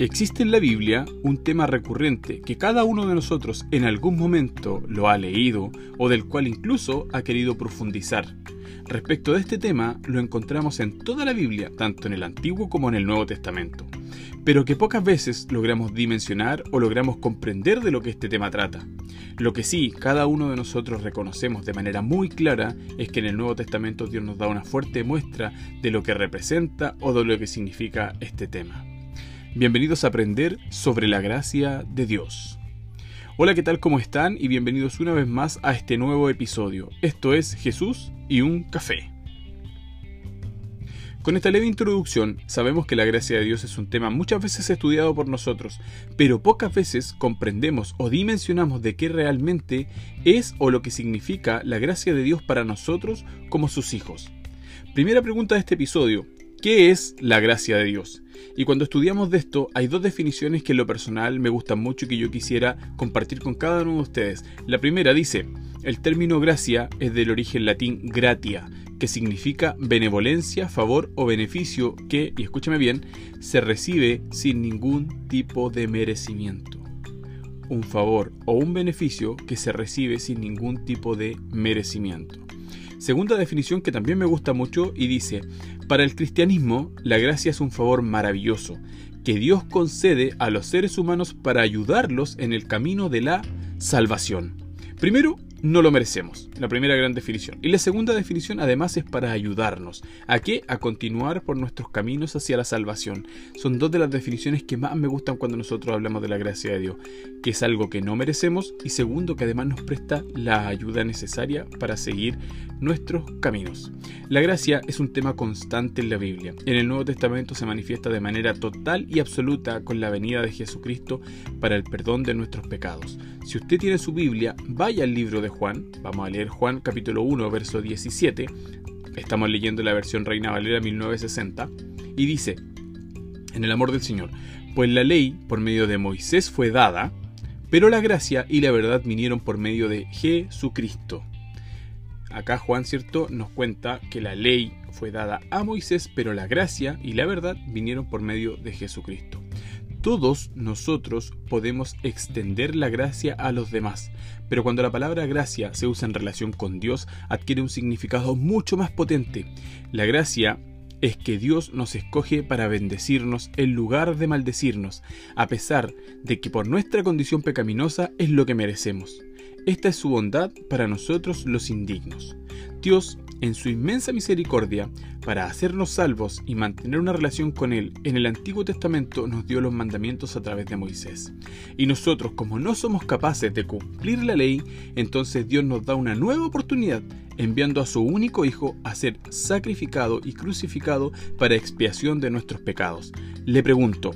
Existe en la Biblia un tema recurrente que cada uno de nosotros en algún momento lo ha leído o del cual incluso ha querido profundizar. Respecto de este tema lo encontramos en toda la Biblia, tanto en el Antiguo como en el Nuevo Testamento, pero que pocas veces logramos dimensionar o logramos comprender de lo que este tema trata. Lo que sí, cada uno de nosotros reconocemos de manera muy clara es que en el Nuevo Testamento Dios nos da una fuerte muestra de lo que representa o de lo que significa este tema. Bienvenidos a aprender sobre la gracia de Dios. Hola, ¿qué tal? ¿Cómo están? Y bienvenidos una vez más a este nuevo episodio. Esto es Jesús y un café. Con esta leve introducción, sabemos que la gracia de Dios es un tema muchas veces estudiado por nosotros, pero pocas veces comprendemos o dimensionamos de qué realmente es o lo que significa la gracia de Dios para nosotros como sus hijos. Primera pregunta de este episodio, ¿qué es la gracia de Dios? Y cuando estudiamos de esto, hay dos definiciones que en lo personal me gustan mucho y que yo quisiera compartir con cada uno de ustedes. La primera dice, el término gracia es del origen latín gratia, que significa benevolencia, favor o beneficio que, y escúchame bien, se recibe sin ningún tipo de merecimiento. Un favor o un beneficio que se recibe sin ningún tipo de merecimiento. Segunda definición que también me gusta mucho y dice, para el cristianismo la gracia es un favor maravilloso que Dios concede a los seres humanos para ayudarlos en el camino de la salvación. Primero, no lo merecemos. La primera gran definición. Y la segunda definición además es para ayudarnos. ¿A qué? A continuar por nuestros caminos hacia la salvación. Son dos de las definiciones que más me gustan cuando nosotros hablamos de la gracia de Dios. Que es algo que no merecemos y segundo que además nos presta la ayuda necesaria para seguir nuestros caminos. La gracia es un tema constante en la Biblia. En el Nuevo Testamento se manifiesta de manera total y absoluta con la venida de Jesucristo para el perdón de nuestros pecados. Si usted tiene su Biblia, vaya al libro de Juan. Vamos a leer Juan capítulo 1, verso 17. Estamos leyendo la versión Reina Valera 1960. Y dice, en el amor del Señor, pues la ley por medio de Moisés fue dada, pero la gracia y la verdad vinieron por medio de Jesucristo. Acá Juan, ¿cierto?, nos cuenta que la ley fue dada a Moisés, pero la gracia y la verdad vinieron por medio de Jesucristo. Todos nosotros podemos extender la gracia a los demás, pero cuando la palabra gracia se usa en relación con Dios adquiere un significado mucho más potente. La gracia es que Dios nos escoge para bendecirnos en lugar de maldecirnos, a pesar de que por nuestra condición pecaminosa es lo que merecemos. Esta es su bondad para nosotros los indignos. Dios en su inmensa misericordia, para hacernos salvos y mantener una relación con Él, en el Antiguo Testamento nos dio los mandamientos a través de Moisés. Y nosotros, como no somos capaces de cumplir la ley, entonces Dios nos da una nueva oportunidad, enviando a su único Hijo a ser sacrificado y crucificado para expiación de nuestros pecados. Le pregunto,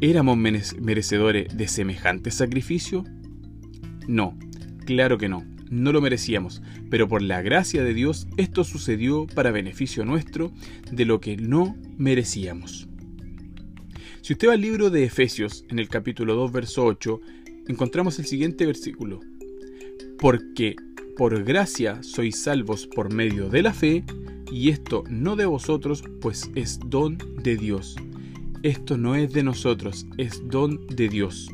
¿éramos merecedores de semejante sacrificio? No, claro que no no lo merecíamos, pero por la gracia de Dios esto sucedió para beneficio nuestro de lo que no merecíamos. Si usted va al libro de Efesios, en el capítulo 2, verso 8, encontramos el siguiente versículo. Porque por gracia sois salvos por medio de la fe, y esto no de vosotros, pues es don de Dios. Esto no es de nosotros, es don de Dios.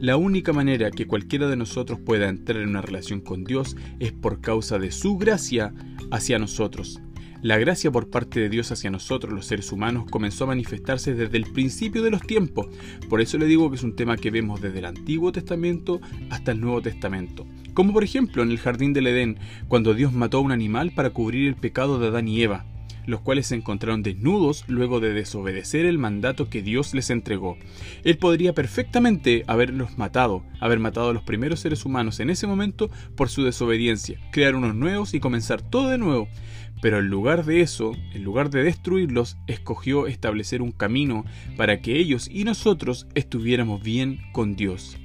La única manera que cualquiera de nosotros pueda entrar en una relación con Dios es por causa de su gracia hacia nosotros. La gracia por parte de Dios hacia nosotros, los seres humanos, comenzó a manifestarse desde el principio de los tiempos. Por eso le digo que es un tema que vemos desde el Antiguo Testamento hasta el Nuevo Testamento. Como por ejemplo en el Jardín del Edén, cuando Dios mató a un animal para cubrir el pecado de Adán y Eva los cuales se encontraron desnudos luego de desobedecer el mandato que Dios les entregó. Él podría perfectamente haberlos matado, haber matado a los primeros seres humanos en ese momento por su desobediencia, crear unos nuevos y comenzar todo de nuevo. Pero en lugar de eso, en lugar de destruirlos, escogió establecer un camino para que ellos y nosotros estuviéramos bien con Dios.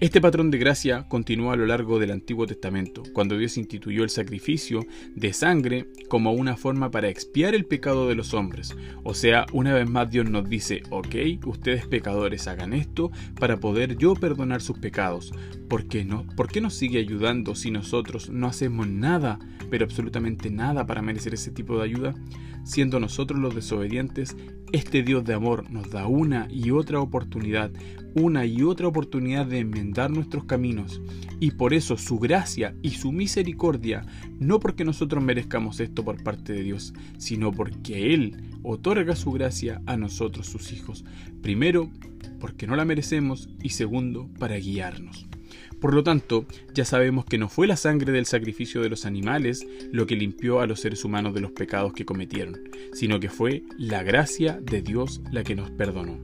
Este patrón de gracia continúa a lo largo del Antiguo Testamento, cuando Dios instituyó el sacrificio de sangre como una forma para expiar el pecado de los hombres. O sea, una vez más Dios nos dice, ok, ustedes pecadores hagan esto para poder yo perdonar sus pecados. ¿Por qué no? ¿Por qué nos sigue ayudando si nosotros no hacemos nada, pero absolutamente nada para merecer ese tipo de ayuda? Siendo nosotros los desobedientes, este Dios de amor nos da una y otra oportunidad, una y otra oportunidad de enmendar nuestros caminos. Y por eso su gracia y su misericordia, no porque nosotros merezcamos esto por parte de Dios, sino porque Él otorga su gracia a nosotros sus hijos. Primero, porque no la merecemos y segundo, para guiarnos. Por lo tanto, ya sabemos que no fue la sangre del sacrificio de los animales lo que limpió a los seres humanos de los pecados que cometieron, sino que fue la gracia de Dios la que nos perdonó.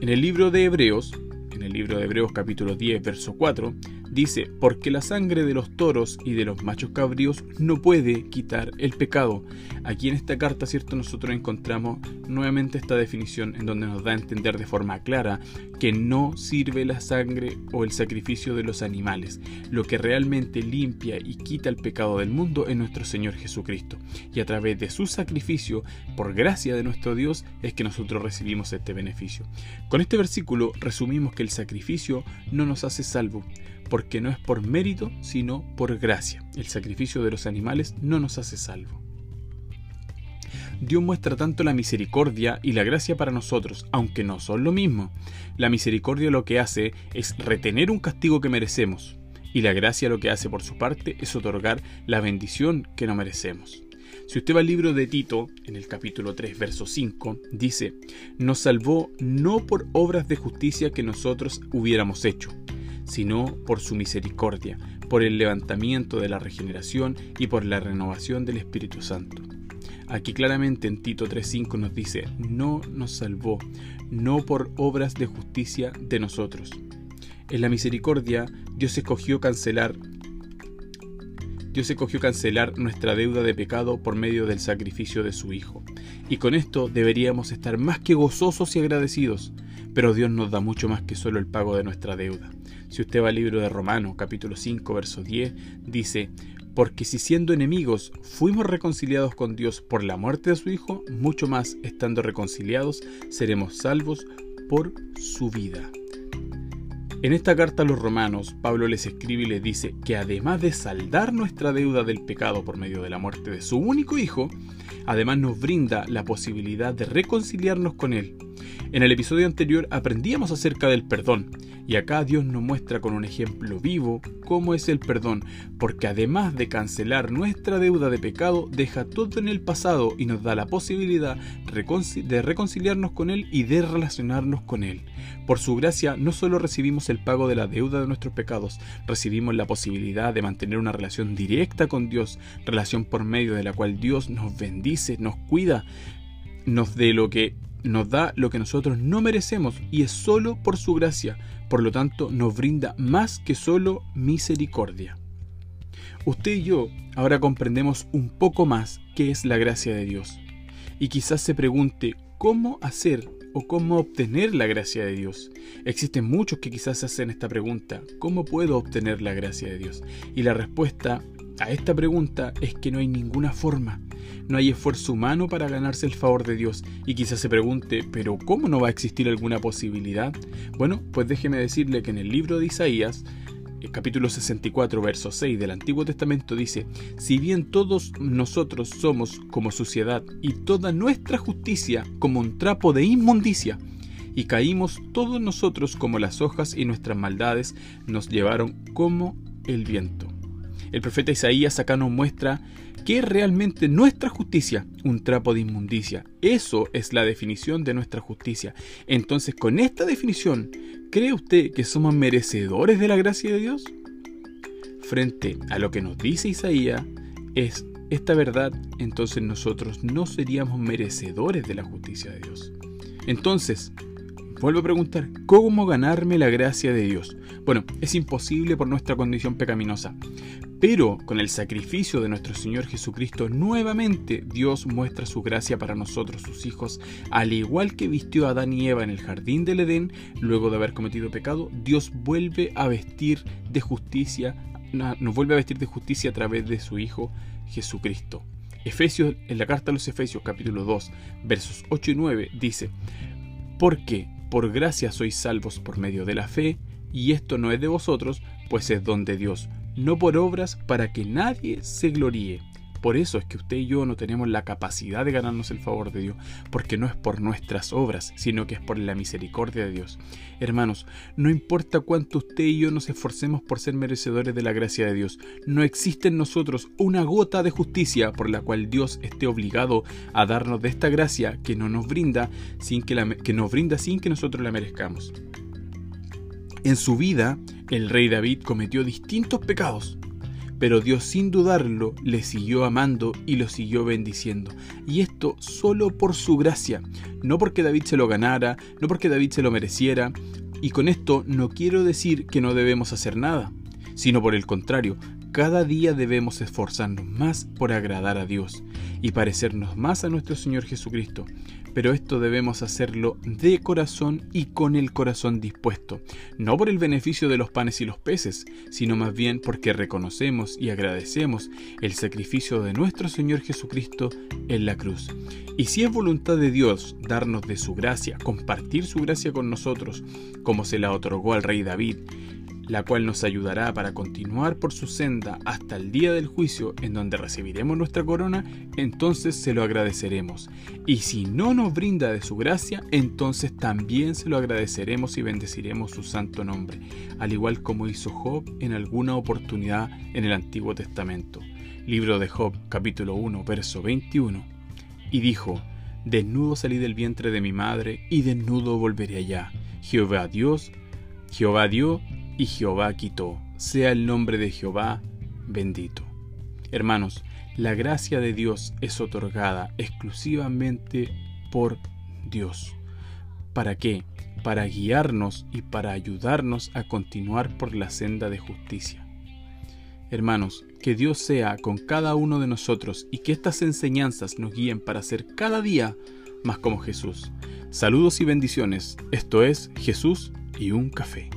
En el libro de Hebreos, en el libro de Hebreos capítulo 10, verso 4, dice, porque la sangre de los toros y de los machos cabríos no puede quitar el pecado. Aquí en esta carta, ¿cierto? Nosotros encontramos nuevamente esta definición en donde nos da a entender de forma clara que no sirve la sangre o el sacrificio de los animales. Lo que realmente limpia y quita el pecado del mundo es nuestro Señor Jesucristo. Y a través de su sacrificio, por gracia de nuestro Dios, es que nosotros recibimos este beneficio. Con este versículo resumimos que el sacrificio no nos hace salvo porque no es por mérito, sino por gracia. El sacrificio de los animales no nos hace salvo. Dios muestra tanto la misericordia y la gracia para nosotros, aunque no son lo mismo. La misericordia lo que hace es retener un castigo que merecemos, y la gracia lo que hace por su parte es otorgar la bendición que no merecemos. Si usted va al libro de Tito, en el capítulo 3, verso 5, dice, nos salvó no por obras de justicia que nosotros hubiéramos hecho, sino por su misericordia, por el levantamiento de la regeneración y por la renovación del Espíritu Santo. Aquí claramente en Tito 3.5 nos dice, no nos salvó, no por obras de justicia de nosotros. En la misericordia, Dios escogió cancelar Dios escogió cancelar nuestra deuda de pecado por medio del sacrificio de su Hijo. Y con esto deberíamos estar más que gozosos y agradecidos, pero Dios nos da mucho más que solo el pago de nuestra deuda. Si usted va al libro de Romanos, capítulo 5, verso 10, dice, porque si siendo enemigos fuimos reconciliados con Dios por la muerte de su Hijo, mucho más estando reconciliados seremos salvos por su vida. En esta carta a los romanos, Pablo les escribe y les dice que además de saldar nuestra deuda del pecado por medio de la muerte de su único Hijo, además nos brinda la posibilidad de reconciliarnos con Él en el episodio anterior aprendíamos acerca del perdón y acá Dios nos muestra con un ejemplo vivo cómo es el perdón, porque además de cancelar nuestra deuda de pecado, deja todo en el pasado y nos da la posibilidad de reconciliarnos con Él y de relacionarnos con Él. Por su gracia no solo recibimos el pago de la deuda de nuestros pecados, recibimos la posibilidad de mantener una relación directa con Dios, relación por medio de la cual Dios nos bendice, nos cuida, nos dé lo que nos da lo que nosotros no merecemos y es solo por su gracia, por lo tanto nos brinda más que solo misericordia. Usted y yo ahora comprendemos un poco más qué es la gracia de Dios y quizás se pregunte cómo hacer o cómo obtener la gracia de Dios. Existen muchos que quizás hacen esta pregunta, ¿cómo puedo obtener la gracia de Dios? Y la respuesta a esta pregunta es que no hay ninguna forma. No hay esfuerzo humano para ganarse el favor de Dios. Y quizás se pregunte, ¿pero cómo no va a existir alguna posibilidad? Bueno, pues déjeme decirle que en el libro de Isaías, el capítulo 64, verso 6 del Antiguo Testamento dice, si bien todos nosotros somos como suciedad y toda nuestra justicia como un trapo de inmundicia, y caímos todos nosotros como las hojas y nuestras maldades nos llevaron como el viento. El profeta Isaías acá nos muestra que es realmente nuestra justicia, un trapo de inmundicia. Eso es la definición de nuestra justicia. Entonces, con esta definición, ¿cree usted que somos merecedores de la gracia de Dios? Frente a lo que nos dice Isaías, es esta verdad, entonces nosotros no seríamos merecedores de la justicia de Dios. Entonces, vuelvo a preguntar, ¿cómo ganarme la gracia de Dios? Bueno, es imposible por nuestra condición pecaminosa, Pero con el sacrificio de nuestro Señor Jesucristo, nuevamente Dios muestra su gracia para nosotros, sus hijos, al igual que vistió a Adán y Eva en el jardín del Edén, luego de haber cometido pecado, Dios vuelve a vestir de justicia, nos vuelve a vestir de justicia a través de su Hijo Jesucristo. Efesios, en la carta a los Efesios capítulo 2, versos 8 y 9, dice, Porque por gracia sois salvos por medio de la fe, y esto no es de vosotros, pues es don de Dios no por obras para que nadie se gloríe. Por eso es que usted y yo no tenemos la capacidad de ganarnos el favor de Dios, porque no es por nuestras obras, sino que es por la misericordia de Dios. Hermanos, no importa cuánto usted y yo nos esforcemos por ser merecedores de la gracia de Dios, no existe en nosotros una gota de justicia por la cual Dios esté obligado a darnos de esta gracia que no nos brinda sin que, que nos brinda sin que nosotros la merezcamos. En su vida, el rey David cometió distintos pecados, pero Dios sin dudarlo le siguió amando y lo siguió bendiciendo. Y esto solo por su gracia, no porque David se lo ganara, no porque David se lo mereciera. Y con esto no quiero decir que no debemos hacer nada, sino por el contrario, cada día debemos esforzarnos más por agradar a Dios y parecernos más a nuestro Señor Jesucristo, pero esto debemos hacerlo de corazón y con el corazón dispuesto, no por el beneficio de los panes y los peces, sino más bien porque reconocemos y agradecemos el sacrificio de nuestro Señor Jesucristo en la cruz. Y si es voluntad de Dios darnos de su gracia, compartir su gracia con nosotros, como se la otorgó al rey David, la cual nos ayudará para continuar por su senda hasta el día del juicio en donde recibiremos nuestra corona, entonces se lo agradeceremos. Y si no nos brinda de su gracia, entonces también se lo agradeceremos y bendeciremos su santo nombre, al igual como hizo Job en alguna oportunidad en el Antiguo Testamento. Libro de Job, capítulo 1, verso 21. Y dijo, Desnudo salí del vientre de mi madre, y desnudo volveré allá. Jehová Dios, Jehová dio y Jehová quitó. Sea el nombre de Jehová bendito. Hermanos, la gracia de Dios es otorgada exclusivamente por Dios. ¿Para qué? Para guiarnos y para ayudarnos a continuar por la senda de justicia. Hermanos, que Dios sea con cada uno de nosotros y que estas enseñanzas nos guíen para ser cada día más como Jesús. Saludos y bendiciones. Esto es Jesús y un café.